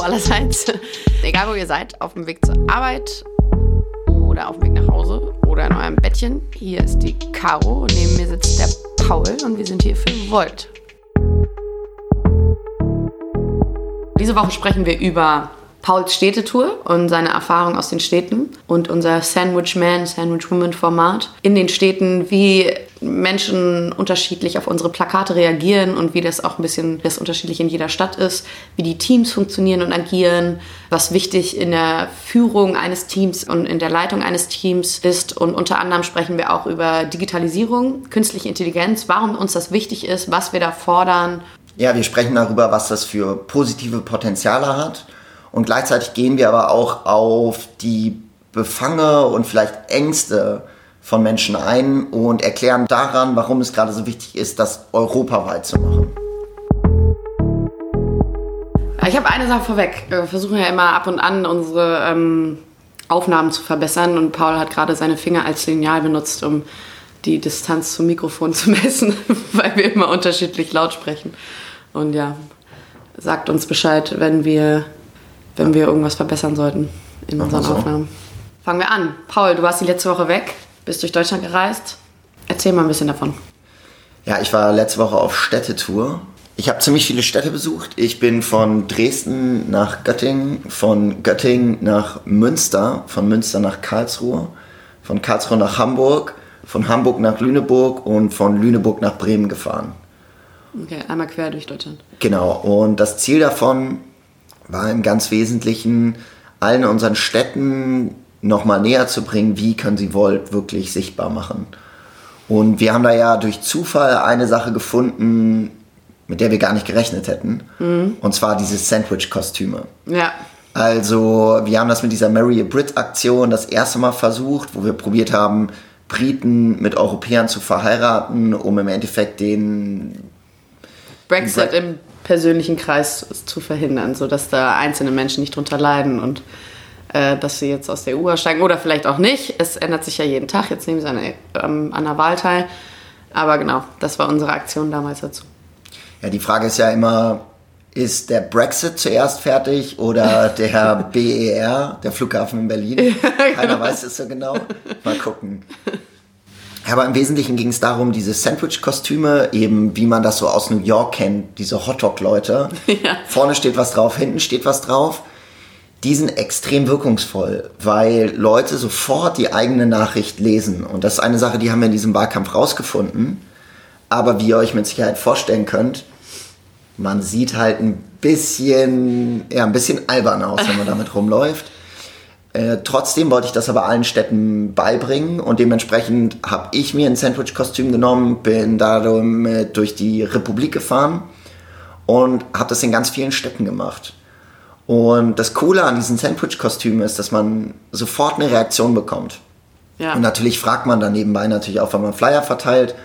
Allerseits. Egal wo ihr seid, auf dem Weg zur Arbeit oder auf dem Weg nach Hause oder in eurem Bettchen, hier ist die Caro, neben mir sitzt der Paul und wir sind hier für Volt. Diese Woche sprechen wir über Pauls Städtetour und seine Erfahrung aus den Städten und unser Sandwich Man, Sandwich Woman Format in den Städten, wie Menschen unterschiedlich auf unsere Plakate reagieren und wie das auch ein bisschen das unterschiedlich in jeder Stadt ist, wie die Teams funktionieren und agieren, was wichtig in der Führung eines Teams und in der Leitung eines Teams ist. Und unter anderem sprechen wir auch über Digitalisierung, künstliche Intelligenz, warum uns das wichtig ist, was wir da fordern. Ja, wir sprechen darüber, was das für positive Potenziale hat und gleichzeitig gehen wir aber auch auf die Befange und vielleicht Ängste von Menschen ein und erklären daran, warum es gerade so wichtig ist, das europaweit zu machen. Ich habe eine Sache vorweg. Wir versuchen ja immer ab und an unsere ähm, Aufnahmen zu verbessern und Paul hat gerade seine Finger als Lineal benutzt, um die Distanz zum Mikrofon zu messen, weil wir immer unterschiedlich laut sprechen. Und ja, sagt uns Bescheid, wenn wir wenn wir irgendwas verbessern sollten in unseren so. Aufnahmen. Fangen wir an. Paul, du warst die letzte Woche weg, bist durch Deutschland gereist. Erzähl mal ein bisschen davon. Ja, ich war letzte Woche auf Städtetour. Ich habe ziemlich viele Städte besucht. Ich bin von Dresden nach Göttingen, von Göttingen nach Münster, von Münster nach Karlsruhe, von Karlsruhe nach Hamburg, von Hamburg nach Lüneburg und von Lüneburg nach Bremen gefahren. Okay, einmal quer durch Deutschland. Genau, und das Ziel davon war im ganz Wesentlichen allen unseren Städten nochmal näher zu bringen, wie können sie Volt wirklich sichtbar machen. Und wir haben da ja durch Zufall eine Sache gefunden, mit der wir gar nicht gerechnet hätten. Mhm. Und zwar diese Sandwich-Kostüme. Ja. Also, wir haben das mit dieser Marry a Brit-Aktion das erste Mal versucht, wo wir probiert haben, Briten mit Europäern zu verheiraten, um im Endeffekt den Brexit im persönlichen Kreis zu verhindern, sodass da einzelne Menschen nicht drunter leiden und äh, dass sie jetzt aus der EU aussteigen oder vielleicht auch nicht. Es ändert sich ja jeden Tag. Jetzt nehmen sie an, ähm, an der Wahl teil. Aber genau, das war unsere Aktion damals dazu. Ja, die Frage ist ja immer, ist der Brexit zuerst fertig oder der BER, der Flughafen in Berlin? Keiner genau. weiß es so genau. Mal gucken. Aber im Wesentlichen ging es darum, diese Sandwich-Kostüme, eben wie man das so aus New York kennt, diese Hotdog-Leute. Ja. Vorne steht was drauf, hinten steht was drauf. Die sind extrem wirkungsvoll, weil Leute sofort die eigene Nachricht lesen. Und das ist eine Sache, die haben wir in diesem Wahlkampf rausgefunden. Aber wie ihr euch mit Sicherheit vorstellen könnt, man sieht halt ein bisschen, ja, ein bisschen albern aus, wenn man damit rumläuft. Äh, trotzdem wollte ich das aber allen Städten beibringen und dementsprechend habe ich mir ein Sandwich-Kostüm genommen, bin damit durch die Republik gefahren und habe das in ganz vielen Städten gemacht. Und das Coole an diesen Sandwich-Kostümen ist, dass man sofort eine Reaktion bekommt. Ja. Und natürlich fragt man dann nebenbei natürlich auch, wenn man Flyer verteilt,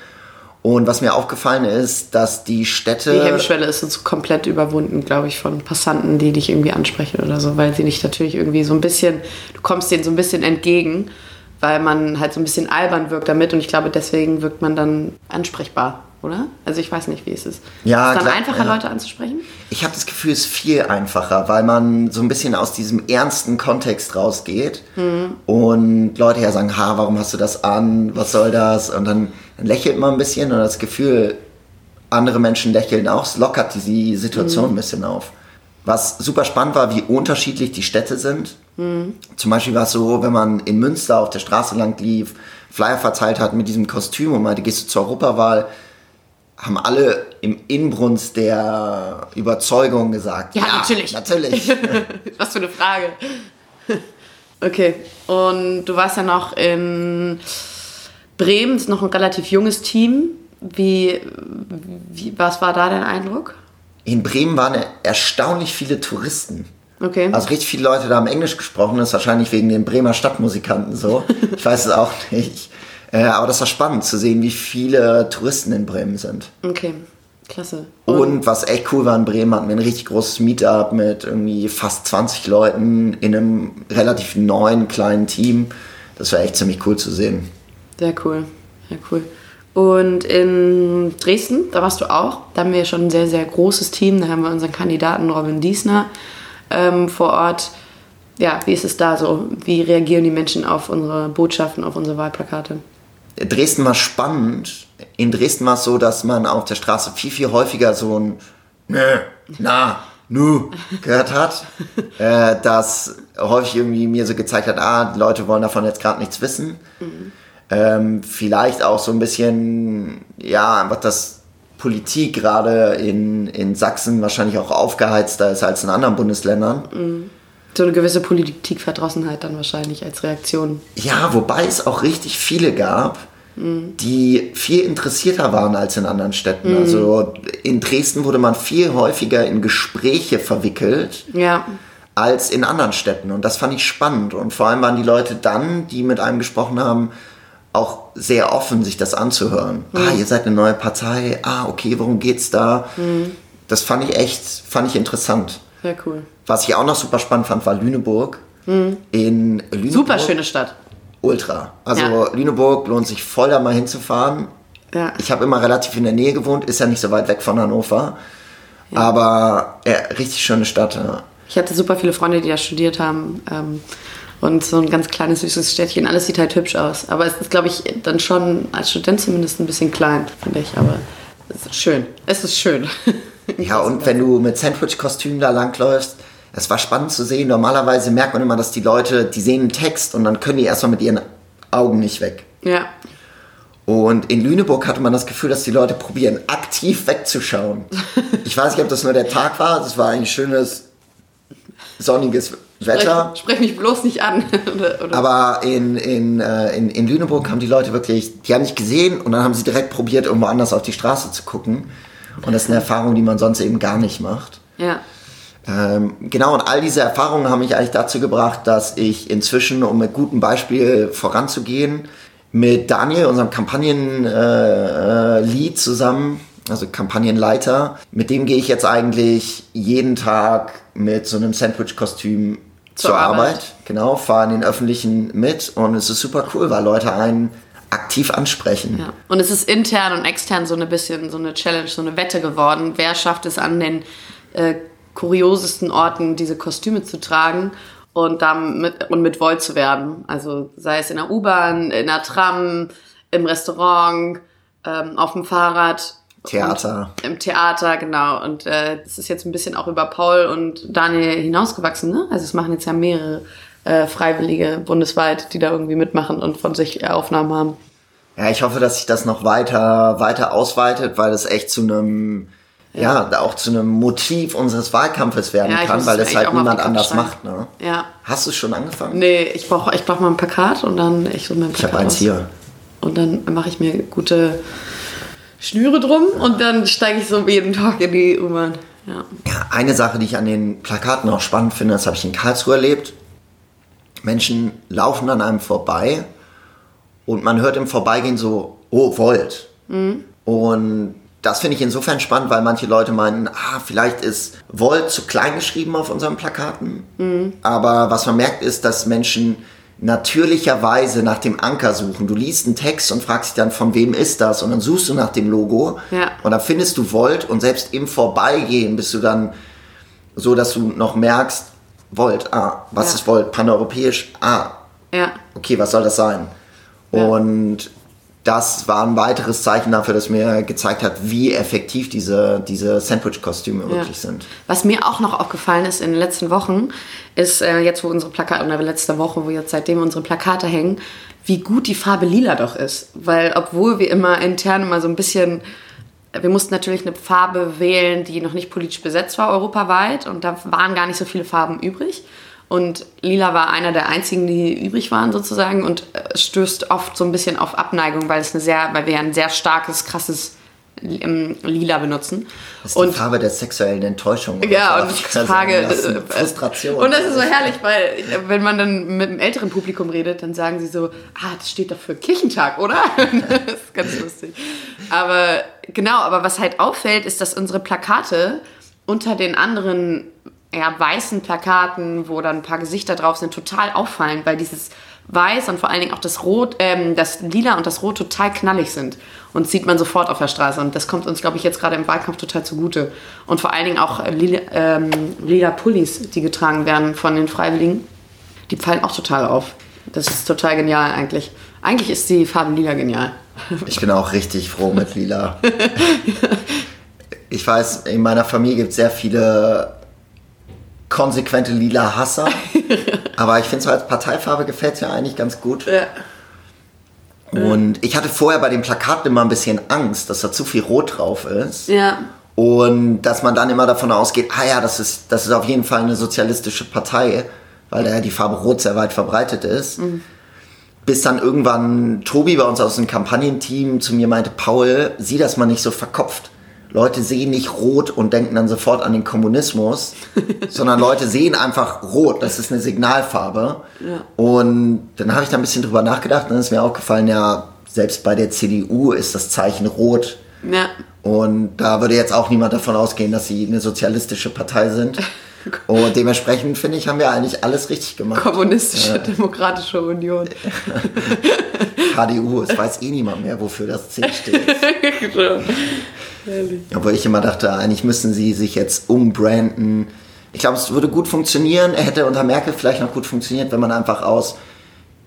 und was mir aufgefallen ist, dass die Städte. Die Hemmschwelle ist so komplett überwunden, glaube ich, von Passanten, die dich irgendwie ansprechen oder so, weil sie dich natürlich irgendwie so ein bisschen, du kommst denen so ein bisschen entgegen, weil man halt so ein bisschen albern wirkt damit und ich glaube, deswegen wirkt man dann ansprechbar oder? Also ich weiß nicht, wie es ist. Ja, ist es dann klar, einfacher, ja. Leute anzusprechen? Ich habe das Gefühl, es ist viel einfacher, weil man so ein bisschen aus diesem ernsten Kontext rausgeht mhm. und Leute ja sagen, ha, warum hast du das an? Was soll das? Und dann, dann lächelt man ein bisschen und das Gefühl, andere Menschen lächeln auch, es lockert die Situation mhm. ein bisschen auf. Was super spannend war, wie unterschiedlich die Städte sind. Mhm. Zum Beispiel war es so, wenn man in Münster auf der Straße lang lief, Flyer verteilt hat mit diesem Kostüm und meinte, gehst du zur Europawahl, haben alle im Inbrunst der Überzeugung gesagt. Ja, ja natürlich. Natürlich. Was für eine Frage. Okay, und du warst ja noch in Bremen, ist noch ein relativ junges Team. Wie, wie, was war da dein Eindruck? In Bremen waren erstaunlich viele Touristen. Okay. Also richtig viele Leute da haben Englisch gesprochen, das ist wahrscheinlich wegen den Bremer Stadtmusikanten so. Ich weiß es auch nicht. Äh, aber das war spannend zu sehen, wie viele Touristen in Bremen sind. Okay, klasse. Und, Und was echt cool war in Bremen, hatten wir ein richtig großes Meetup mit irgendwie fast 20 Leuten in einem relativ neuen kleinen Team. Das war echt ziemlich cool zu sehen. Sehr cool, sehr cool. Und in Dresden, da warst du auch. Da haben wir schon ein sehr, sehr großes Team. Da haben wir unseren Kandidaten Robin Diesner ähm, vor Ort. Ja, wie ist es da so? Wie reagieren die Menschen auf unsere Botschaften, auf unsere Wahlplakate? Dresden war spannend. In Dresden war es so, dass man auf der Straße viel, viel häufiger so ein Nö, na, nu gehört hat, äh, das häufig irgendwie mir so gezeigt hat, ah, die Leute wollen davon jetzt gerade nichts wissen. Mhm. Ähm, vielleicht auch so ein bisschen, ja, einfach das Politik gerade in, in Sachsen wahrscheinlich auch aufgeheizter ist als in anderen Bundesländern. Mhm. So eine gewisse Politikverdrossenheit dann wahrscheinlich als Reaktion. Ja, wobei es auch richtig viele gab, mhm. die viel interessierter waren als in anderen Städten. Mhm. Also in Dresden wurde man viel häufiger in Gespräche verwickelt. Ja als in anderen Städten. Und das fand ich spannend. Und vor allem waren die Leute dann, die mit einem gesprochen haben, auch sehr offen, sich das anzuhören. Mhm. Ah, ihr seid eine neue Partei. Ah, okay, worum geht's da? Mhm. Das fand ich echt, fand ich interessant. Sehr cool. Was ich auch noch super spannend fand, war Lüneburg. Mhm. In Lüneburg. Super schöne Stadt. Ultra. Also ja. Lüneburg lohnt sich voll da mal hinzufahren. Ja. Ich habe immer relativ in der Nähe gewohnt, ist ja nicht so weit weg von Hannover. Ja. Aber ja, richtig schöne Stadt. Ich hatte super viele Freunde, die da studiert haben. Ähm, und so ein ganz kleines, süßes Städtchen. Alles sieht halt hübsch aus. Aber es ist, glaube ich, dann schon als Student zumindest ein bisschen klein, finde ich. Aber es ist schön. Es ist schön. ja, und wenn du mit Sandwich-Kostüm da langläufst, es war spannend zu sehen. Normalerweise merkt man immer, dass die Leute, die sehen einen Text und dann können die erstmal mit ihren Augen nicht weg. Ja. Und in Lüneburg hatte man das Gefühl, dass die Leute probieren, aktiv wegzuschauen. Ich weiß nicht, ob das nur der Tag war. Das war ein schönes, sonniges Wetter. Sprech, sprech mich bloß nicht an. oder, oder. Aber in, in, äh, in, in Lüneburg haben die Leute wirklich, die haben nicht gesehen und dann haben sie direkt probiert, irgendwo anders auf die Straße zu gucken. Und das ist eine Erfahrung, die man sonst eben gar nicht macht. Ja. Ähm, genau, und all diese Erfahrungen haben mich eigentlich dazu gebracht, dass ich inzwischen, um mit gutem Beispiel voranzugehen, mit Daniel, unserem Kampagnenlead äh, zusammen, also Kampagnenleiter, mit dem gehe ich jetzt eigentlich jeden Tag mit so einem Sandwich-Kostüm zur, zur Arbeit. Arbeit. Genau, fahre in den Öffentlichen mit und es ist super cool, weil Leute einen aktiv ansprechen. Ja. Und es ist intern und extern so ein bisschen so eine Challenge, so eine Wette geworden. Wer schafft es an den äh, kuriosesten Orten, diese Kostüme zu tragen und damit und mit Volt zu werden? Also sei es in der U-Bahn, in der Tram, im Restaurant, ähm, auf dem Fahrrad. Theater. Im Theater, genau. Und äh, das ist jetzt ein bisschen auch über Paul und Daniel hinausgewachsen. Ne? Also es machen jetzt ja mehrere äh, Freiwillige bundesweit, die da irgendwie mitmachen und von sich Aufnahmen haben. Ja, ich hoffe, dass sich das noch weiter, weiter ausweitet, weil es echt zu einem, ja. ja, auch zu einem Motiv unseres Wahlkampfes werden ja, kann, weil es halt niemand anders macht. Ne? Ja. Hast du schon angefangen? Nee, ich brauche ich brauch mal ein Plakat und dann ich so mein Plakat. Ich habe eins hier. Und dann mache ich mir gute Schnüre drum und dann steige ich so jeden Tag in die U-Bahn. Ja. ja, eine Sache, die ich an den Plakaten auch spannend finde, das habe ich in Karlsruhe erlebt. Menschen laufen an einem vorbei und man hört im Vorbeigehen so, oh, Volt. Mhm. Und das finde ich insofern spannend, weil manche Leute meinen, ah, vielleicht ist Volt zu klein geschrieben auf unseren Plakaten. Mhm. Aber was man merkt, ist, dass Menschen natürlicherweise nach dem Anker suchen. Du liest einen Text und fragst dich dann, von wem ist das? Und dann suchst du nach dem Logo ja. und dann findest du Volt und selbst im Vorbeigehen bist du dann so, dass du noch merkst, Volt, ah, was ja. ist Volt? Paneuropäisch, ah, ja. okay, was soll das sein? Und das war ein weiteres Zeichen dafür, dass mir gezeigt hat, wie effektiv diese, diese Sandwich-Kostüme ja. wirklich sind. Was mir auch noch aufgefallen ist in den letzten Wochen, ist äh, jetzt, wo unsere Plakate, oder letzte Woche, wo jetzt seitdem unsere Plakate hängen, wie gut die Farbe lila doch ist. Weil obwohl wir immer intern immer so ein bisschen wir mussten natürlich eine Farbe wählen, die noch nicht politisch besetzt war, europaweit. Und da waren gar nicht so viele Farben übrig. Und lila war einer der einzigen, die übrig waren sozusagen und äh, stößt oft so ein bisschen auf Abneigung, weil es eine sehr, weil wir ein sehr starkes, krasses ähm, Lila benutzen. Das ist und, die Farbe der sexuellen Enttäuschung. Ja, und ich frage. Äh, Frustration. Und das ist so herrlich, weil wenn man dann mit einem älteren Publikum redet, dann sagen sie so, ah, das steht doch für Kirchentag, oder? das ist ganz lustig. Aber genau, aber was halt auffällt, ist, dass unsere Plakate unter den anderen ja, weißen Plakaten, wo dann ein paar Gesichter drauf sind, total auffallen, weil dieses Weiß und vor allen Dingen auch das Rot, ähm, das Lila und das Rot total knallig sind. Und sieht man sofort auf der Straße. Und das kommt uns, glaube ich, jetzt gerade im Wahlkampf total zugute. Und vor allen Dingen auch äh, lila, ähm, lila Pullis, die getragen werden von den Freiwilligen, die fallen auch total auf. Das ist total genial eigentlich. Eigentlich ist die Farbe lila genial. Ich bin auch richtig froh mit lila. ich weiß, in meiner Familie gibt es sehr viele konsequente lila Hasser. aber ich finde so als Parteifarbe gefällt es ja eigentlich ganz gut. Ja. Und ich hatte vorher bei den Plakaten immer ein bisschen Angst, dass da zu viel Rot drauf ist. Ja. Und dass man dann immer davon ausgeht, ah ja, das ist, das ist auf jeden Fall eine sozialistische Partei, weil da ja die Farbe Rot sehr weit verbreitet ist. Mhm. Bis dann irgendwann Tobi bei uns aus dem Kampagnenteam zu mir meinte, Paul, sieh das mal nicht so verkopft. Leute sehen nicht rot und denken dann sofort an den Kommunismus, sondern Leute sehen einfach rot. Das ist eine Signalfarbe. Ja. Und dann habe ich da ein bisschen drüber nachgedacht und dann ist mir aufgefallen, ja, selbst bei der CDU ist das Zeichen rot. Ja. Und da würde jetzt auch niemand davon ausgehen, dass sie eine sozialistische Partei sind. Und dementsprechend finde ich, haben wir eigentlich alles richtig gemacht. Kommunistische ja. Demokratische Union. KDU, es weiß eh niemand mehr, wofür das C steht. Obwohl ich immer dachte, eigentlich müssen sie sich jetzt umbranden. Ich glaube, es würde gut funktionieren. Er hätte unter Merkel vielleicht noch gut funktioniert, wenn man einfach aus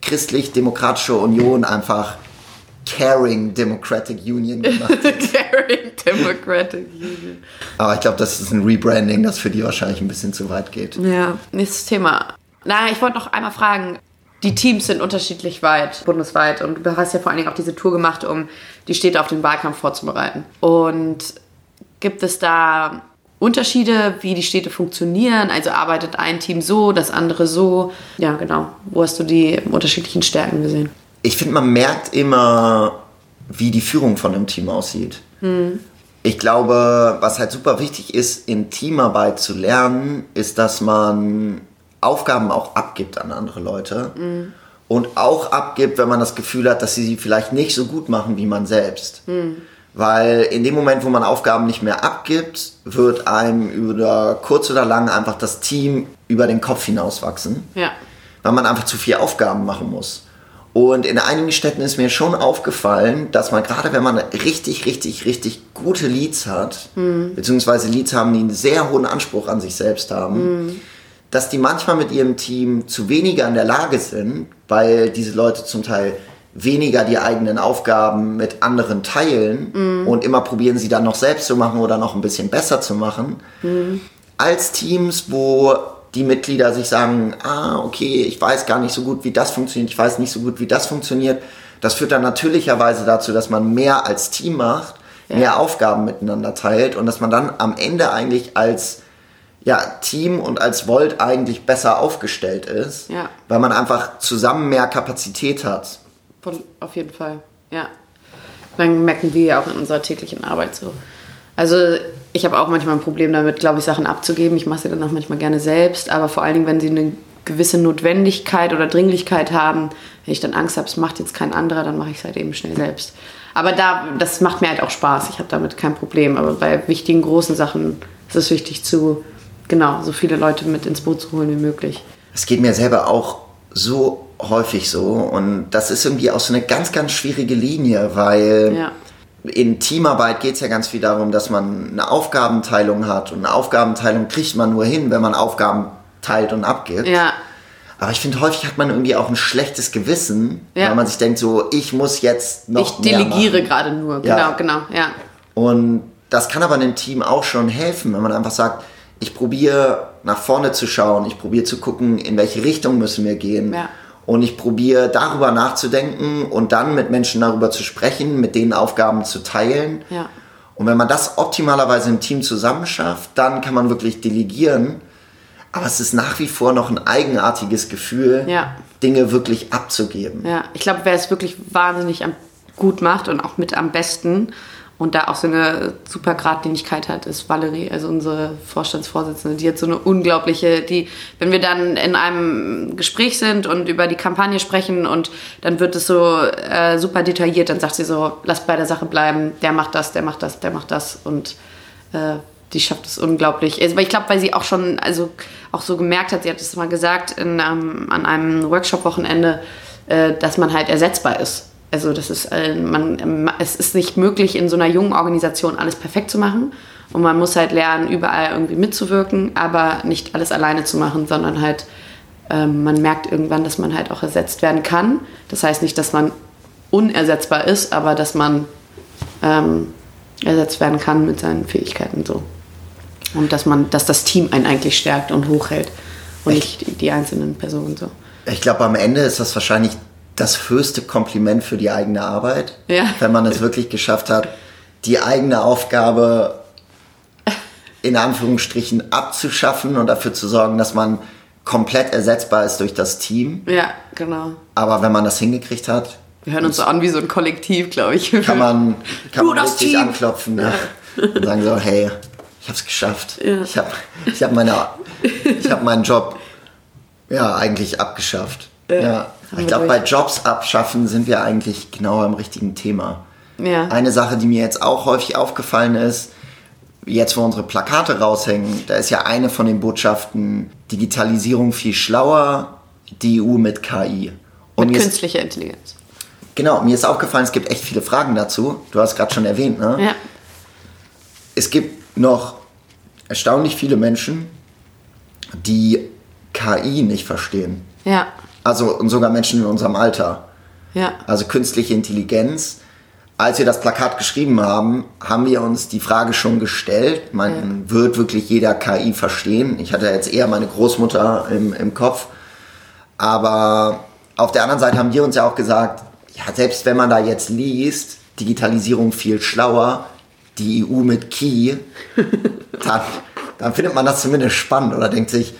christlich-demokratischer Union einfach Caring Democratic Union gemacht hat. Caring Democratic Union. Aber ich glaube, das ist ein Rebranding, das für die wahrscheinlich ein bisschen zu weit geht. Ja, nächstes Thema. Na, ich wollte noch einmal fragen, die Teams sind unterschiedlich weit, bundesweit. Und du hast ja vor allen Dingen auch diese Tour gemacht, um die Städte auf den Wahlkampf vorzubereiten. Und gibt es da Unterschiede, wie die Städte funktionieren? Also arbeitet ein Team so, das andere so? Ja, genau. Wo hast du die unterschiedlichen Stärken gesehen? Ich finde, man merkt immer, wie die Führung von einem Team aussieht. Hm. Ich glaube, was halt super wichtig ist, in Teamarbeit zu lernen, ist, dass man Aufgaben auch abgibt an andere Leute. Mhm. Und auch abgibt, wenn man das Gefühl hat, dass sie sie vielleicht nicht so gut machen wie man selbst. Mhm. Weil in dem Moment, wo man Aufgaben nicht mehr abgibt, wird einem über kurz oder lang einfach das Team über den Kopf hinauswachsen. Ja. Weil man einfach zu viele Aufgaben machen muss. Und in einigen Städten ist mir schon aufgefallen, dass man gerade, wenn man richtig, richtig, richtig gute Leads hat, mhm. beziehungsweise Leads haben, die einen sehr hohen Anspruch an sich selbst haben, mhm dass die manchmal mit ihrem Team zu weniger in der Lage sind, weil diese Leute zum Teil weniger die eigenen Aufgaben mit anderen teilen mm. und immer probieren sie dann noch selbst zu machen oder noch ein bisschen besser zu machen, mm. als Teams, wo die Mitglieder sich sagen, ah, okay, ich weiß gar nicht so gut, wie das funktioniert, ich weiß nicht so gut, wie das funktioniert. Das führt dann natürlicherweise dazu, dass man mehr als Team macht, ja. mehr Aufgaben miteinander teilt und dass man dann am Ende eigentlich als ja, Team und als Volt eigentlich besser aufgestellt ist, ja. weil man einfach zusammen mehr Kapazität hat. Von, auf jeden Fall, ja. Dann merken wir ja auch in unserer täglichen Arbeit so. Also ich habe auch manchmal ein Problem damit, glaube ich, Sachen abzugeben. Ich mache sie dann auch manchmal gerne selbst, aber vor allen Dingen, wenn sie eine gewisse Notwendigkeit oder Dringlichkeit haben, wenn ich dann Angst habe, es macht jetzt kein anderer, dann mache ich es halt eben schnell selbst. Aber da, das macht mir halt auch Spaß. Ich habe damit kein Problem. Aber bei wichtigen, großen Sachen ist es wichtig zu genau, so viele Leute mit ins Boot zu holen wie möglich. Es geht mir selber auch so häufig so und das ist irgendwie auch so eine ganz, ganz schwierige Linie, weil ja. in Teamarbeit geht es ja ganz viel darum, dass man eine Aufgabenteilung hat und eine Aufgabenteilung kriegt man nur hin, wenn man Aufgaben teilt und abgibt. Ja. Aber ich finde, häufig hat man irgendwie auch ein schlechtes Gewissen, ja. weil man sich denkt, so, ich muss jetzt noch. Ich delegiere gerade nur, genau, genau, ja. Und das kann aber einem Team auch schon helfen, wenn man einfach sagt, ich probiere nach vorne zu schauen, ich probiere zu gucken, in welche Richtung müssen wir gehen. Ja. Und ich probiere darüber nachzudenken und dann mit Menschen darüber zu sprechen, mit denen Aufgaben zu teilen. Ja. Und wenn man das optimalerweise im Team zusammen schafft, dann kann man wirklich delegieren. Aber es ist nach wie vor noch ein eigenartiges Gefühl, ja. Dinge wirklich abzugeben. Ja, ich glaube, wer es wirklich wahnsinnig gut macht und auch mit am besten, und da auch so eine super Gradlinigkeit hat, ist Valerie, also unsere Vorstandsvorsitzende. Die hat so eine unglaubliche, die, wenn wir dann in einem Gespräch sind und über die Kampagne sprechen und dann wird es so äh, super detailliert, dann sagt sie so, lass bei der Sache bleiben, der macht das, der macht das, der macht das und äh, die schafft es unglaublich. Also, ich glaube, weil sie auch schon, also auch so gemerkt hat, sie hat es mal gesagt in, ähm, an einem Workshop-Wochenende, äh, dass man halt ersetzbar ist. Also das ist, äh, man, es ist nicht möglich, in so einer jungen Organisation alles perfekt zu machen. Und man muss halt lernen, überall irgendwie mitzuwirken, aber nicht alles alleine zu machen, sondern halt, ähm, man merkt irgendwann, dass man halt auch ersetzt werden kann. Das heißt nicht, dass man unersetzbar ist, aber dass man ähm, ersetzt werden kann mit seinen Fähigkeiten so. Und dass man, dass das Team einen eigentlich stärkt und hochhält und Echt? nicht die, die einzelnen Personen so. Ich glaube, am Ende ist das wahrscheinlich das höchste Kompliment für die eigene Arbeit, ja. wenn man es wirklich geschafft hat, die eigene Aufgabe in Anführungsstrichen abzuschaffen und dafür zu sorgen, dass man komplett ersetzbar ist durch das Team. Ja, genau. Aber wenn man das hingekriegt hat. Wir hören uns so an wie so ein Kollektiv, glaube ich. Kann man, kann man richtig Team. anklopfen ne? und sagen so, hey, ich habe es geschafft. Ja. Ich habe ich hab hab meinen Job ja eigentlich abgeschafft. Ja. ja. Ich glaube, bei Jobs abschaffen sind wir eigentlich genau am richtigen Thema. Ja. Eine Sache, die mir jetzt auch häufig aufgefallen ist, jetzt wo unsere Plakate raushängen, da ist ja eine von den Botschaften Digitalisierung viel schlauer, die EU mit KI. Und mit künstlicher Intelligenz. Genau, mir ist aufgefallen, es gibt echt viele Fragen dazu. Du hast gerade schon erwähnt, ne? Ja. Es gibt noch erstaunlich viele Menschen, die KI nicht verstehen. Ja. Also und sogar Menschen in unserem Alter. Ja. Also künstliche Intelligenz. Als wir das Plakat geschrieben haben, haben wir uns die Frage schon gestellt, man ja. wird wirklich jeder KI verstehen. Ich hatte jetzt eher meine Großmutter im, im Kopf. Aber auf der anderen Seite haben wir uns ja auch gesagt, ja, selbst wenn man da jetzt liest, Digitalisierung viel schlauer, die EU mit Key, dann, dann findet man das zumindest spannend oder denkt sich,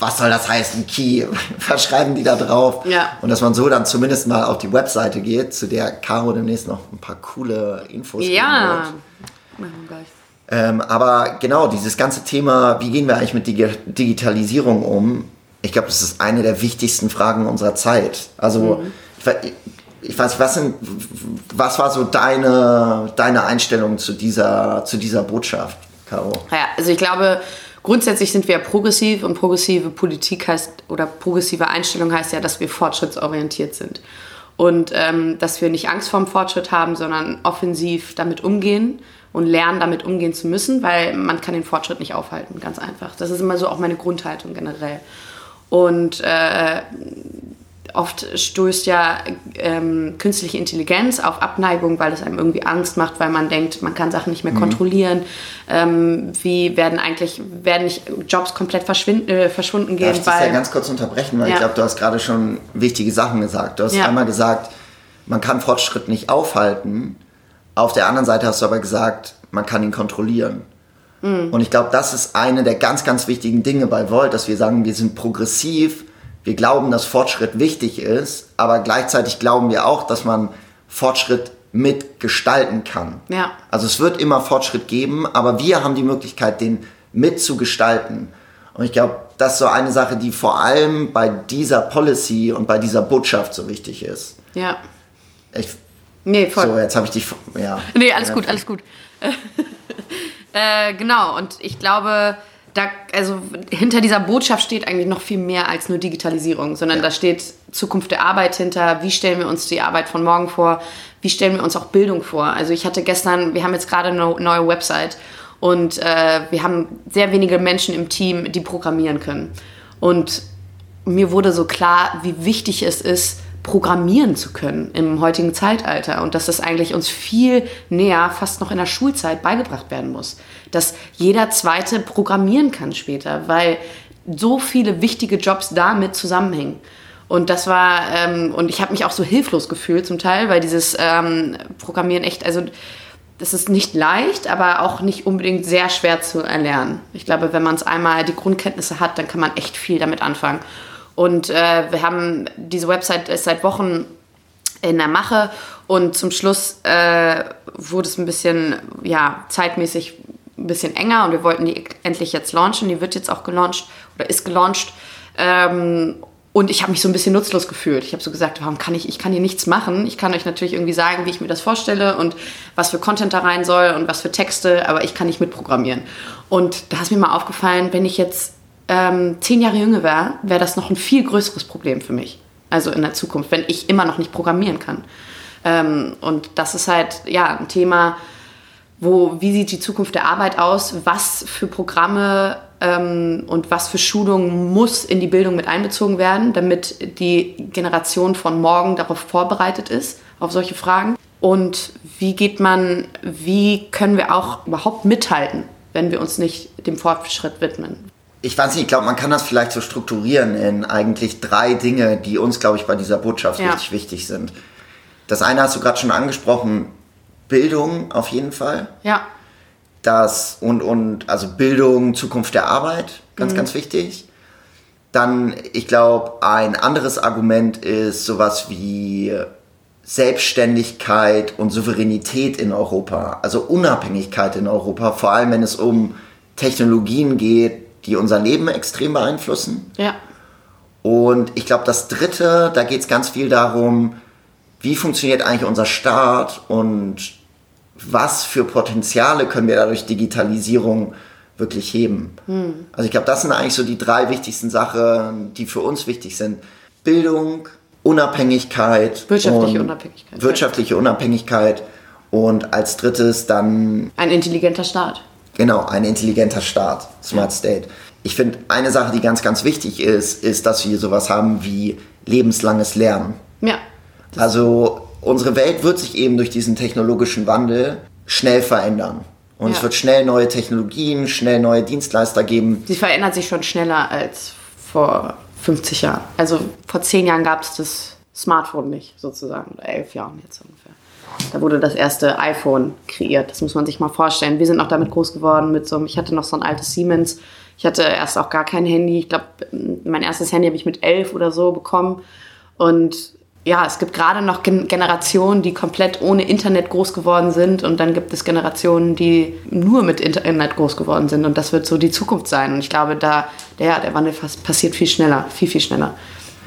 was soll das heißen, Key? Was schreiben die da drauf? Ja. Und dass man so dann zumindest mal auf die Webseite geht, zu der Caro demnächst noch ein paar coole Infos Ja. Ähm, aber genau, dieses ganze Thema, wie gehen wir eigentlich mit Dig Digitalisierung um? Ich glaube, das ist eine der wichtigsten Fragen unserer Zeit. Also, mhm. ich, ich, weiß, was, sind, was war so deine, deine Einstellung zu dieser, zu dieser Botschaft, Caro? Ja, also ich glaube, grundsätzlich sind wir progressiv und progressive Politik heißt oder progressive Einstellung heißt ja, dass wir fortschrittsorientiert sind. Und ähm, dass wir nicht Angst vorm Fortschritt haben, sondern offensiv damit umgehen und lernen, damit umgehen zu müssen, weil man kann den Fortschritt nicht aufhalten, ganz einfach. Das ist immer so auch meine Grundhaltung generell. Und äh, oft stößt ja ähm, künstliche Intelligenz auf Abneigung, weil es einem irgendwie Angst macht, weil man denkt, man kann Sachen nicht mehr mhm. kontrollieren. Ähm, wie werden eigentlich, werden nicht Jobs komplett verschwinden, äh, verschwunden gehen? Darf ich das ja ganz kurz unterbrechen, weil ja. ich glaube, du hast gerade schon wichtige Sachen gesagt. Du hast ja. einmal gesagt, man kann Fortschritt nicht aufhalten. Auf der anderen Seite hast du aber gesagt, man kann ihn kontrollieren. Mhm. Und ich glaube, das ist eine der ganz, ganz wichtigen Dinge bei Volt, dass wir sagen, wir sind progressiv, wir glauben, dass Fortschritt wichtig ist, aber gleichzeitig glauben wir auch, dass man Fortschritt mitgestalten kann. Ja. Also es wird immer Fortschritt geben, aber wir haben die Möglichkeit, den mitzugestalten. Und ich glaube, das ist so eine Sache, die vor allem bei dieser Policy und bei dieser Botschaft so wichtig ist. Ja. Ich, nee, voll. So, jetzt habe ich dich. Ja. Nee, alles gut, alles gut. äh, genau, und ich glaube, da, also hinter dieser Botschaft steht eigentlich noch viel mehr als nur Digitalisierung, sondern ja. da steht Zukunft der Arbeit hinter. Wie stellen wir uns die Arbeit von morgen vor? Wie stellen wir uns auch Bildung vor? Also ich hatte gestern, wir haben jetzt gerade eine neue Website und äh, wir haben sehr wenige Menschen im Team, die programmieren können. Und mir wurde so klar, wie wichtig es ist, programmieren zu können im heutigen Zeitalter und dass das eigentlich uns viel näher, fast noch in der Schulzeit beigebracht werden muss. Dass jeder Zweite programmieren kann später, weil so viele wichtige Jobs damit zusammenhängen. Und das war, ähm, und ich habe mich auch so hilflos gefühlt zum Teil, weil dieses ähm, Programmieren echt, also das ist nicht leicht, aber auch nicht unbedingt sehr schwer zu erlernen. Ich glaube, wenn man es einmal die Grundkenntnisse hat, dann kann man echt viel damit anfangen. Und äh, wir haben diese Website ist seit Wochen in der Mache und zum Schluss äh, wurde es ein bisschen, ja, zeitmäßig ein bisschen enger und wir wollten die endlich jetzt launchen. Die wird jetzt auch gelauncht oder ist gelauncht. Ähm, und ich habe mich so ein bisschen nutzlos gefühlt. Ich habe so gesagt, warum kann ich, ich kann hier nichts machen. Ich kann euch natürlich irgendwie sagen, wie ich mir das vorstelle und was für Content da rein soll und was für Texte, aber ich kann nicht mitprogrammieren. Und da ist mir mal aufgefallen, wenn ich jetzt ähm, zehn Jahre jünger wäre, wäre das noch ein viel größeres Problem für mich. Also in der Zukunft, wenn ich immer noch nicht programmieren kann. Ähm, und das ist halt ja ein Thema, wo, wie sieht die Zukunft der Arbeit aus? Was für Programme ähm, und was für Schulungen muss in die Bildung mit einbezogen werden, damit die Generation von morgen darauf vorbereitet ist, auf solche Fragen? Und wie geht man, wie können wir auch überhaupt mithalten, wenn wir uns nicht dem Fortschritt widmen? Ich weiß nicht, ich glaube, man kann das vielleicht so strukturieren in eigentlich drei Dinge, die uns, glaube ich, bei dieser Botschaft ja. richtig wichtig sind. Das eine hast du gerade schon angesprochen, Bildung auf jeden Fall. Ja. Das und, und also Bildung, Zukunft der Arbeit, ganz, mhm. ganz wichtig. Dann, ich glaube, ein anderes Argument ist sowas wie Selbstständigkeit und Souveränität in Europa, also Unabhängigkeit in Europa, vor allem wenn es um Technologien geht, die unser Leben extrem beeinflussen. Ja. Und ich glaube, das Dritte, da geht es ganz viel darum, wie funktioniert eigentlich unser Staat und was für Potenziale können wir dadurch Digitalisierung wirklich heben. Hm. Also ich glaube, das sind eigentlich so die drei wichtigsten Sachen, die für uns wichtig sind. Bildung, Unabhängigkeit. Wirtschaftliche Unabhängigkeit. Wirtschaftliche Unabhängigkeit. Und als drittes dann. Ein intelligenter Staat. Genau, ein intelligenter Staat, Smart State. Ich finde, eine Sache, die ganz, ganz wichtig ist, ist, dass wir sowas haben wie lebenslanges Lernen. Ja. Also unsere Welt wird sich eben durch diesen technologischen Wandel schnell verändern. Und ja. es wird schnell neue Technologien, schnell neue Dienstleister geben. Sie verändert sich schon schneller als vor 50 Jahren. Also vor zehn Jahren gab es das Smartphone nicht, sozusagen, oder elf Jahren jetzt ungefähr. Da wurde das erste iPhone kreiert. Das muss man sich mal vorstellen. Wir sind noch damit groß geworden mit so einem, ich hatte noch so ein altes Siemens. Ich hatte erst auch gar kein Handy. Ich glaube, mein erstes Handy habe ich mit elf oder so bekommen. Und ja, es gibt gerade noch Gen Generationen, die komplett ohne Internet groß geworden sind und dann gibt es Generationen, die nur mit Internet groß geworden sind und das wird so die Zukunft sein. Und ich glaube, da der, der Wandel passiert viel schneller, viel, viel schneller.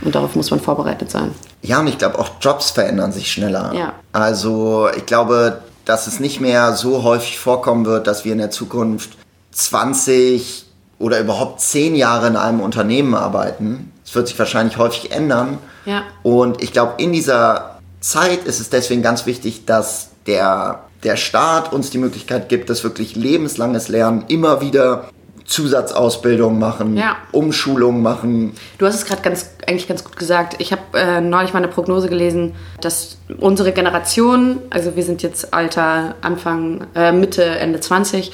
Und darauf muss man vorbereitet sein. Ja, und ich glaube auch Jobs verändern sich schneller. Ja. Also ich glaube, dass es nicht mehr so häufig vorkommen wird, dass wir in der Zukunft 20 oder überhaupt 10 Jahre in einem Unternehmen arbeiten. Es wird sich wahrscheinlich häufig ändern. Ja. Und ich glaube, in dieser Zeit ist es deswegen ganz wichtig, dass der, der Staat uns die Möglichkeit gibt, dass wirklich lebenslanges Lernen immer wieder Zusatzausbildung machen, ja. Umschulung machen. Du hast es gerade ganz, eigentlich ganz gut gesagt. Ich habe äh, neulich mal eine Prognose gelesen, dass unsere Generation, also wir sind jetzt Alter Anfang, äh, Mitte, Ende 20,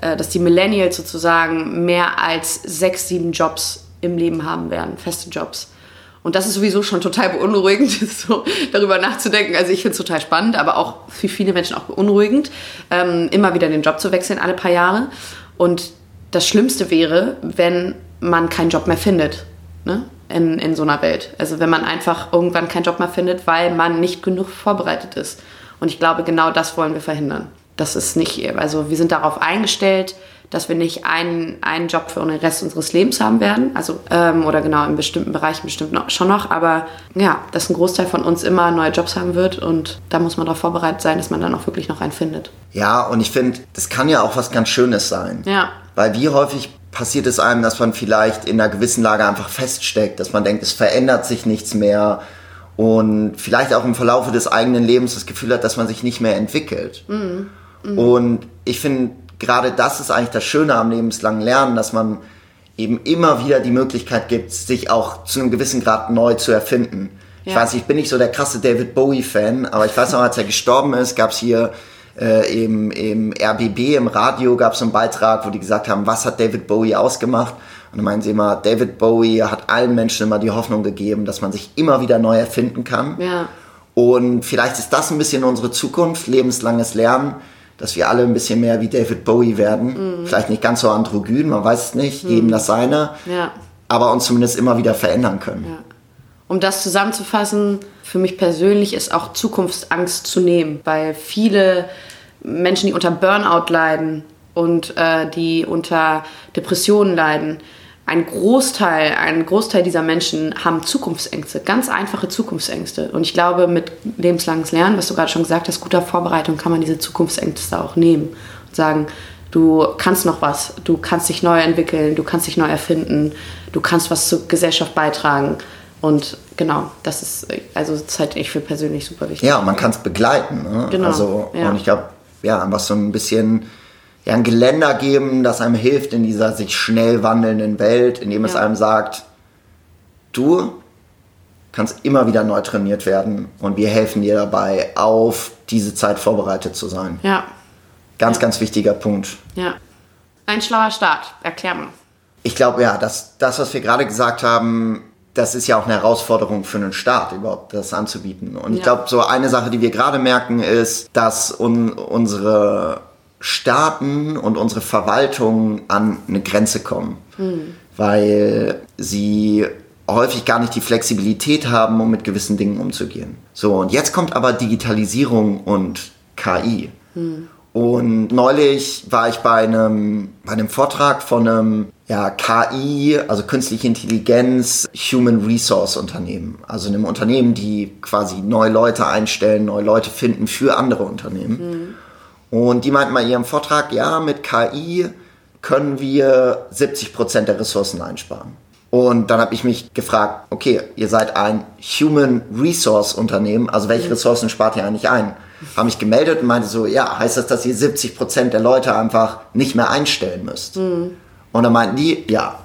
äh, dass die Millennials sozusagen mehr als sechs, sieben Jobs im Leben haben werden, feste Jobs. Und das ist sowieso schon total beunruhigend, so darüber nachzudenken. Also ich finde es total spannend, aber auch für viele Menschen auch beunruhigend, ähm, immer wieder den Job zu wechseln, alle paar Jahre. Und das Schlimmste wäre, wenn man keinen Job mehr findet ne? in, in so einer Welt. Also wenn man einfach irgendwann keinen Job mehr findet, weil man nicht genug vorbereitet ist. Und ich glaube, genau das wollen wir verhindern. Das ist nicht, also wir sind darauf eingestellt, dass wir nicht einen, einen Job für den Rest unseres Lebens haben werden. Also, ähm, oder genau, in bestimmten Bereichen bestimmt noch, schon noch. Aber ja, dass ein Großteil von uns immer neue Jobs haben wird. Und da muss man darauf vorbereitet sein, dass man dann auch wirklich noch einen findet. Ja, und ich finde, das kann ja auch was ganz Schönes sein. Ja. Weil wie häufig passiert es einem, dass man vielleicht in einer gewissen Lage einfach feststeckt, dass man denkt, es verändert sich nichts mehr und vielleicht auch im Verlauf des eigenen Lebens das Gefühl hat, dass man sich nicht mehr entwickelt. Mhm. Mhm. Und ich finde, gerade das ist eigentlich das Schöne am lebenslangen Lernen, dass man eben immer wieder die Möglichkeit gibt, sich auch zu einem gewissen Grad neu zu erfinden. Ja. Ich weiß, ich bin nicht so der krasse David Bowie-Fan, aber ich weiß noch, als er gestorben ist, gab es hier äh, im, im RBB, im Radio, gab es einen Beitrag, wo die gesagt haben, was hat David Bowie ausgemacht? Und dann meinen sie immer, David Bowie hat allen Menschen immer die Hoffnung gegeben, dass man sich immer wieder neu erfinden kann. Ja. Und vielleicht ist das ein bisschen unsere Zukunft, lebenslanges Lernen dass wir alle ein bisschen mehr wie David Bowie werden. Mhm. Vielleicht nicht ganz so androgyn, man weiß es nicht, mhm. jedem das seine. Ja. Aber uns zumindest immer wieder verändern können. Ja. Um das zusammenzufassen, für mich persönlich ist auch Zukunftsangst zu nehmen, weil viele Menschen, die unter Burnout leiden und äh, die unter Depressionen leiden, ein Großteil, ein Großteil dieser Menschen haben Zukunftsängste, ganz einfache Zukunftsängste. Und ich glaube, mit lebenslanges Lernen, was du gerade schon gesagt hast, guter Vorbereitung, kann man diese Zukunftsängste auch nehmen und sagen, du kannst noch was, du kannst dich neu entwickeln, du kannst dich neu erfinden, du kannst was zur Gesellschaft beitragen. Und genau, das ist, also das halte ich für persönlich super wichtig. Ja, man kann es begleiten. Ne? Genau, Also, ja. und ich glaube, ja, einfach so ein bisschen ja, ein Geländer geben, das einem hilft in dieser sich schnell wandelnden Welt, indem es Ja. einem sagt, du kannst immer wieder neu trainiert werden und wir helfen dir dabei, auf diese Zeit vorbereitet zu sein. Ja, Ganz, ganz wichtiger Punkt. ja. Ein schlauer Start, erklär mal. Ich glaube, ja, das, das, was wir gerade gesagt haben, das ist ja auch eine Herausforderung für einen Staat, überhaupt das anzubieten. Und ich Ja. glaube, so eine Sache, die wir gerade merken, ist, dass un unsere Staaten und unsere Verwaltung an eine Grenze kommen. Weil sie häufig gar nicht die Flexibilität haben, um mit gewissen Dingen umzugehen. So, und jetzt kommt aber Digitalisierung und KI. Und neulich war ich bei einem, bei einem Vortrag von einem ja, KI, also künstliche Intelligenz, Human Resource Unternehmen. Also einem Unternehmen, die quasi neue Leute einstellen, neue Leute finden für andere Unternehmen. Und die meinten bei ihrem Vortrag, ja, mit KI können wir 70% der Ressourcen einsparen. Und dann habe ich mich gefragt, okay, ihr seid ein Human Resource Unternehmen, also welche Ressourcen spart ihr eigentlich ein? Habe mich gemeldet und meinte so, ja, heißt das, dass ihr 70% der Leute einfach nicht mehr einstellen müsst? Und dann meinten die, ja.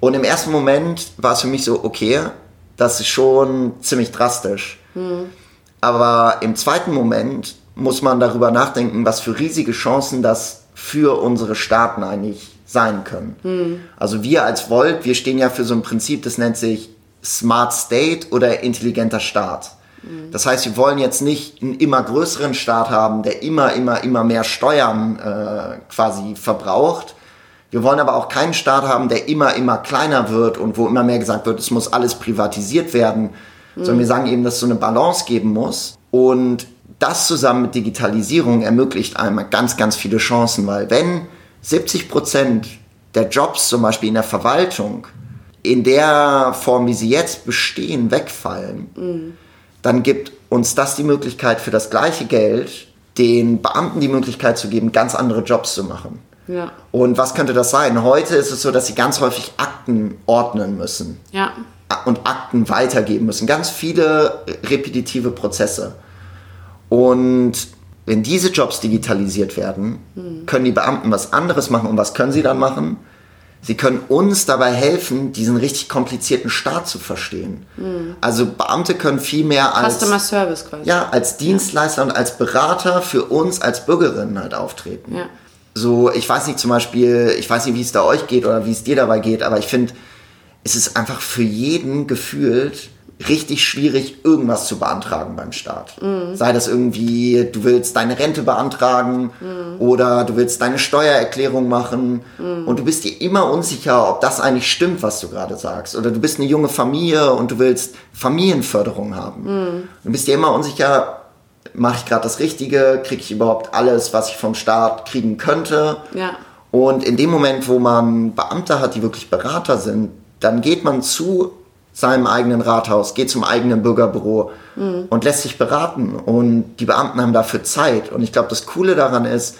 Und im ersten Moment war es für mich so, okay, das ist schon ziemlich drastisch. Aber im zweiten Moment muss man darüber nachdenken, was für riesige Chancen das für unsere Staaten eigentlich sein können. Also wir als Volt, wir stehen ja für so ein Prinzip, das nennt sich Smart State oder intelligenter Staat. Das heißt, wir wollen jetzt nicht einen immer größeren Staat haben, der immer, immer, immer mehr Steuern äh, quasi verbraucht. Wir wollen aber auch keinen Staat haben, der immer, immer kleiner wird und wo immer mehr gesagt wird, es muss alles privatisiert werden, sondern wir sagen eben, dass es so eine Balance geben muss. Und das zusammen mit Digitalisierung ermöglicht einmal ganz, ganz viele Chancen, weil wenn 70 Prozent der Jobs zum Beispiel in der Verwaltung in der Form, wie sie jetzt bestehen, wegfallen, dann gibt uns das die Möglichkeit für das gleiche Geld, den Beamten die Möglichkeit zu geben, ganz andere Jobs zu machen. Ja, Und was könnte das sein? Heute ist es so, dass sie ganz häufig Akten ordnen müssen ja, und Akten weitergeben müssen. Ganz viele repetitive Prozesse. Und wenn diese Jobs digitalisiert werden, können die Beamten was anderes machen. Und was können sie dann machen? Sie können uns dabei helfen, diesen richtig komplizierten Staat zu verstehen. Also Beamte können viel mehr als Customer Service quasi. ja, als Dienstleister und als Berater für uns als Bürgerinnen halt auftreten. Ja. So, ich weiß nicht zum Beispiel, ich weiß nicht, wie es da euch geht oder wie es dir dabei geht, aber ich finde, es ist einfach für jeden gefühlt richtig schwierig, irgendwas zu beantragen beim Staat. Sei das irgendwie, du willst deine Rente beantragen oder du willst deine Steuererklärung machen und du bist dir immer unsicher, ob das eigentlich stimmt, was du gerade sagst. Oder du bist eine junge Familie und du willst Familienförderung haben. Du bist dir immer unsicher, mache ich gerade das Richtige, kriege ich überhaupt alles, was ich vom Staat kriegen könnte. Ja. Und in dem Moment, wo man Beamte hat, die wirklich Berater sind, dann geht man zu seinem eigenen Rathaus, geht zum eigenen Bürgerbüro und lässt sich beraten. Und die Beamten haben dafür Zeit. Und ich glaube, das Coole daran ist,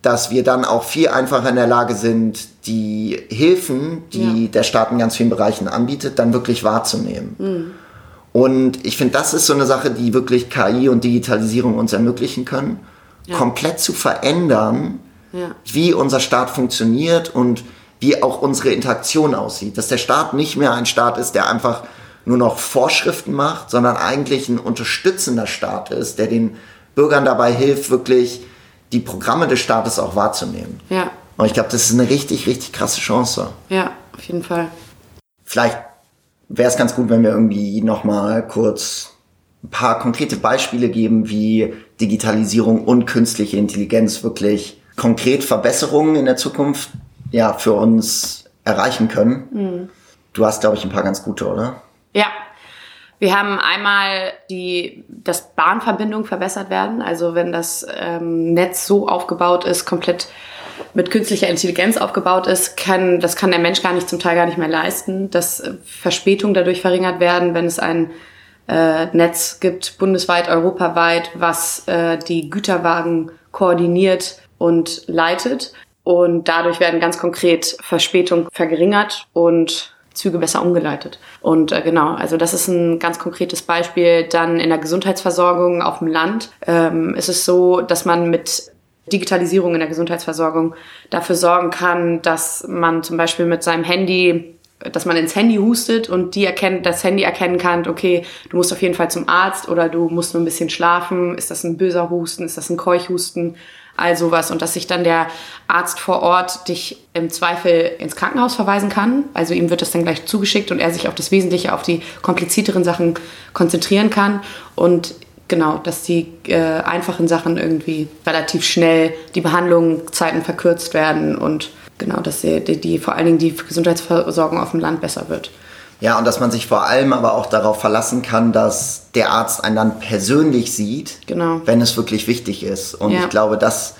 dass wir dann auch viel einfacher in der Lage sind, die Hilfen, die Ja. der Staat in ganz vielen Bereichen anbietet, dann wirklich wahrzunehmen. Und ich finde, das ist so eine Sache, die wirklich KI und Digitalisierung uns ermöglichen können, komplett zu verändern, Ja. wie unser Staat funktioniert und wie auch unsere Interaktion aussieht. Dass der Staat nicht mehr ein Staat ist, der einfach nur noch Vorschriften macht, sondern eigentlich ein unterstützender Staat ist, der den Bürgern dabei hilft, wirklich die Programme des Staates auch wahrzunehmen. Ja. Und ich glaube, das ist eine richtig, richtig krasse Chance. Ja, auf jeden Fall. Vielleicht wäre es ganz gut, wenn wir irgendwie nochmal kurz ein paar konkrete Beispiele geben, wie Digitalisierung und künstliche Intelligenz wirklich konkret Verbesserungen in der Zukunft ja, für uns erreichen können. Du hast, glaube ich, ein paar ganz gute, oder? Ja. Wir haben einmal die, dass Bahnverbindungen verbessert werden. Also wenn das ähm, Netz so aufgebaut ist, komplett mit künstlicher Intelligenz aufgebaut ist, kann, das kann der Mensch gar nicht zum Teil gar nicht mehr leisten, dass äh, Verspätungen dadurch verringert werden, wenn es ein äh, Netz gibt, bundesweit, europaweit, was äh, die Güterwagen koordiniert und leitet. Und dadurch werden ganz konkret Verspätungen verringert und Züge besser umgeleitet. Und äh, genau, also das ist ein ganz konkretes Beispiel. Dann in der Gesundheitsversorgung auf dem Land ähm, ist es so, dass man mit Digitalisierung in der Gesundheitsversorgung dafür sorgen kann, dass man zum Beispiel mit seinem Handy dass man ins Handy hustet und die erkennt, das Handy erkennen kann, okay, du musst auf jeden Fall zum Arzt oder du musst nur ein bisschen schlafen. Ist das ein böser Husten? Ist das ein Keuchhusten? All sowas. Und dass sich dann der Arzt vor Ort dich im Zweifel ins Krankenhaus verweisen kann. Also ihm wird das dann gleich zugeschickt und er sich auf das Wesentliche, auf die komplizierteren Sachen konzentrieren kann. Und genau, dass die äh, einfachen Sachen irgendwie relativ schnell die Behandlungszeiten verkürzt werden und genau, dass die, die, vor allen Dingen die Gesundheitsversorgung auf dem Land besser wird. Ja, und dass man sich vor allem aber auch darauf verlassen kann, dass der Arzt einen dann persönlich sieht, genau. wenn es wirklich wichtig ist. Und ja. ich glaube, das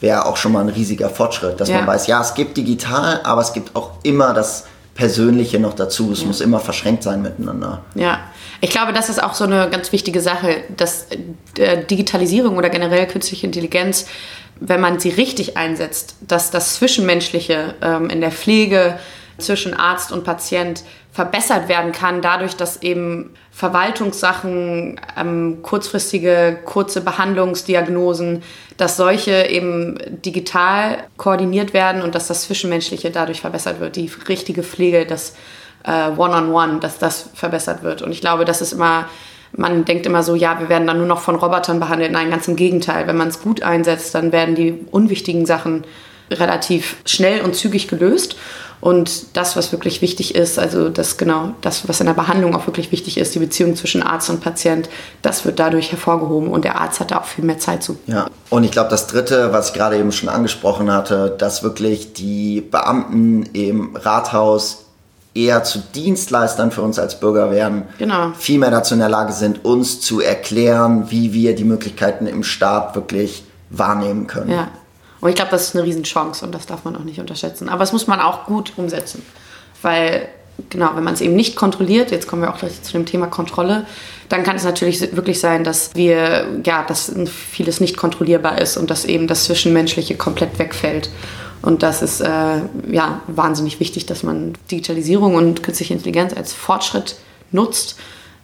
wäre auch schon mal ein riesiger Fortschritt, dass ja. man weiß, ja, es gibt digital, aber es gibt auch immer das Persönliche noch dazu. Es ja. muss immer verschränkt sein miteinander. Ja, ich glaube, das ist auch so eine ganz wichtige Sache, dass äh, Digitalisierung oder generell künstliche Intelligenz wenn man sie richtig einsetzt, dass das Zwischenmenschliche ähm, in der Pflege zwischen Arzt und Patient verbessert werden kann, dadurch, dass eben Verwaltungssachen, ähm, kurzfristige, kurze Behandlungsdiagnosen, dass solche eben digital koordiniert werden und dass das Zwischenmenschliche dadurch verbessert wird, die richtige Pflege, das One-on-One, -on -One, dass das verbessert wird. Und ich glaube, das ist immer man denkt immer so, ja, wir werden dann nur noch von Robotern behandelt. Nein, ganz im Gegenteil. Wenn man es gut einsetzt, dann werden die unwichtigen Sachen relativ schnell und zügig gelöst. Und das, was wirklich wichtig ist, also das genau, das, was in der Behandlung auch wirklich wichtig ist, die Beziehung zwischen Arzt und Patient, das wird dadurch hervorgehoben und der Arzt hat da auch viel mehr Zeit zu. Ja, und ich glaube, das Dritte, was ich gerade eben schon angesprochen hatte, dass wirklich die Beamten im Rathaus eher zu Dienstleistern für uns als Bürger werden, genau. viel mehr dazu in der Lage sind, uns zu erklären, wie wir die Möglichkeiten im Staat wirklich wahrnehmen können. Ja. Und ich glaube, das ist eine Riesenchance und das darf man auch nicht unterschätzen. Aber es muss man auch gut umsetzen. Weil, genau, wenn man es eben nicht kontrolliert, jetzt kommen wir auch gleich zu dem Thema Kontrolle, dann kann es natürlich wirklich sein, dass wir, ja, dass vieles nicht kontrollierbar ist und dass eben das Zwischenmenschliche komplett wegfällt. Und das ist äh, ja, wahnsinnig wichtig, dass man Digitalisierung und künstliche Intelligenz als Fortschritt nutzt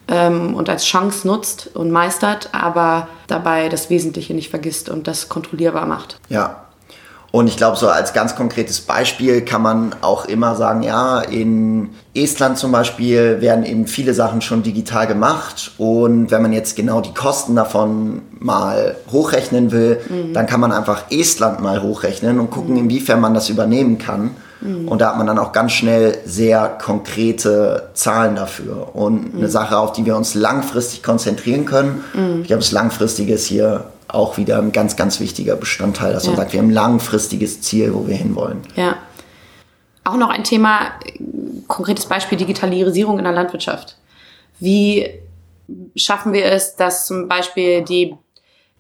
ähm, und als Chance nutzt und meistert, aber dabei das Wesentliche nicht vergisst und das kontrollierbar macht. Ja, und ich glaube, so als ganz konkretes Beispiel kann man auch immer sagen, ja, in Estland zum Beispiel werden eben viele Sachen schon digital gemacht. Und wenn man jetzt genau die Kosten davon mal hochrechnen will, mhm. dann kann man einfach Estland mal hochrechnen und gucken, mhm. inwiefern man das übernehmen kann. Mhm. Und da hat man dann auch ganz schnell sehr konkrete Zahlen dafür. Und eine mhm. Sache, auf die wir uns langfristig konzentrieren können. Mhm. Ich glaube, das Langfristige ist hier auch wieder ein ganz, ganz wichtiger Bestandteil, dass ja. man sagt, wir haben ein langfristiges Ziel, wo wir hinwollen. Ja. Auch noch ein Thema, konkretes Beispiel Digitalisierung in der Landwirtschaft. Wie schaffen wir es, dass zum Beispiel die,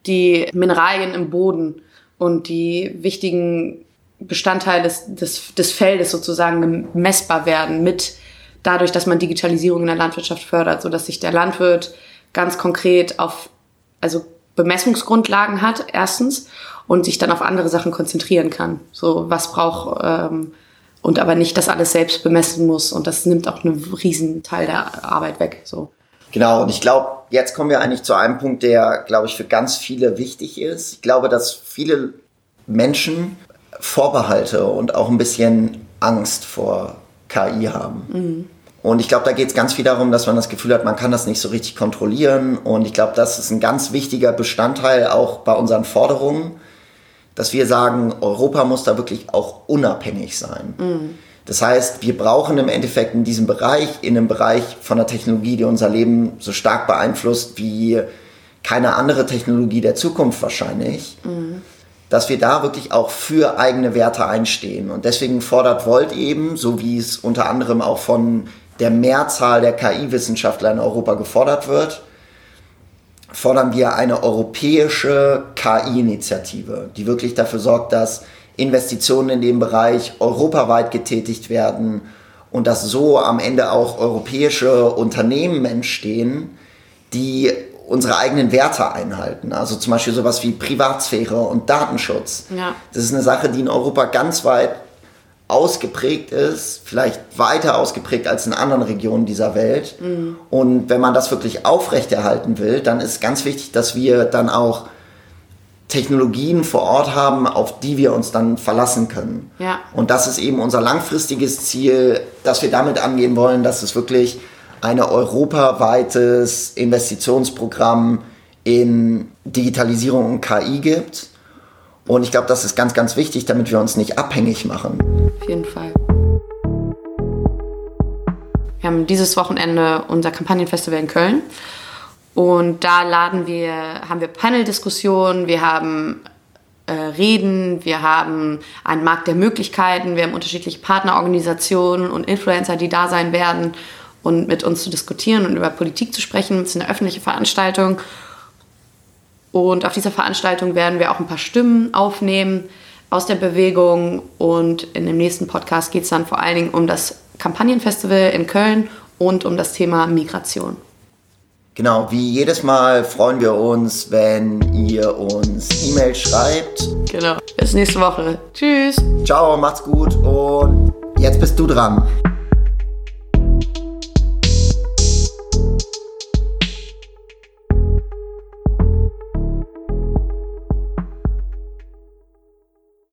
die Mineralien im Boden und die wichtigen Bestandteile des, des, des Feldes sozusagen messbar werden mit dadurch, dass man Digitalisierung in der Landwirtschaft fördert, so dass sich der Landwirt ganz konkret auf, also Bemessungsgrundlagen hat, erstens, und sich dann auf andere Sachen konzentrieren kann. So, was braucht, ähm, und aber nicht das alles selbst bemessen muss. Und das nimmt auch einen riesen Teil der Arbeit weg. So. Genau, und ich glaube, jetzt kommen wir eigentlich zu einem Punkt, der, glaube ich, für ganz viele wichtig ist. Ich glaube, dass viele Menschen Vorbehalte und auch ein bisschen Angst vor KI haben. Mhm. Und ich glaube, da geht es ganz viel darum, dass man das Gefühl hat, man kann das nicht so richtig kontrollieren. Und ich glaube, das ist ein ganz wichtiger Bestandteil auch bei unseren Forderungen, dass wir sagen, Europa muss da wirklich auch unabhängig sein. Mhm. Das heißt, wir brauchen im Endeffekt in diesem Bereich, in einem Bereich von der Technologie, die unser Leben so stark beeinflusst wie keine andere Technologie der Zukunft wahrscheinlich, mhm. dass wir da wirklich auch für eigene Werte einstehen. Und deswegen fordert Volt eben, so wie es unter anderem auch von der Mehrzahl der KI-Wissenschaftler in Europa gefordert wird, fordern wir eine europäische KI-Initiative, die wirklich dafür sorgt, dass Investitionen in dem Bereich europaweit getätigt werden und dass so am Ende auch europäische Unternehmen entstehen, die unsere eigenen Werte einhalten. Also zum Beispiel sowas wie Privatsphäre und Datenschutz. Ja. Das ist eine Sache, die in Europa ganz weit ausgeprägt ist, vielleicht weiter ausgeprägt als in anderen Regionen dieser Welt. Mhm. Und wenn man das wirklich aufrechterhalten will, dann ist ganz wichtig, dass wir dann auch Technologien vor Ort haben, auf die wir uns dann verlassen können. Ja. Und das ist eben unser langfristiges Ziel, dass wir damit angehen wollen, dass es wirklich ein europaweites Investitionsprogramm in Digitalisierung und KI gibt. Und ich glaube, das ist ganz, ganz wichtig, damit wir uns nicht abhängig machen. Jeden Fall. Wir haben dieses Wochenende unser Kampagnenfestival in Köln. Und da laden wir, haben wir Panel-Diskussionen, wir haben äh, Reden, wir haben einen Markt der Möglichkeiten, wir haben unterschiedliche Partnerorganisationen und Influencer, die da sein werden und mit uns zu diskutieren und über Politik zu sprechen. Es ist eine öffentliche Veranstaltung. Und auf dieser Veranstaltung werden wir auch ein paar Stimmen aufnehmen aus der Bewegung. Und in dem nächsten Podcast geht es dann vor allen Dingen um das Kampagnenfestival in Köln und um das Thema Migration. Genau, wie jedes Mal freuen wir uns, wenn ihr uns E-Mail schreibt. Genau. Bis nächste Woche. Tschüss. Ciao, macht's gut und jetzt bist du dran.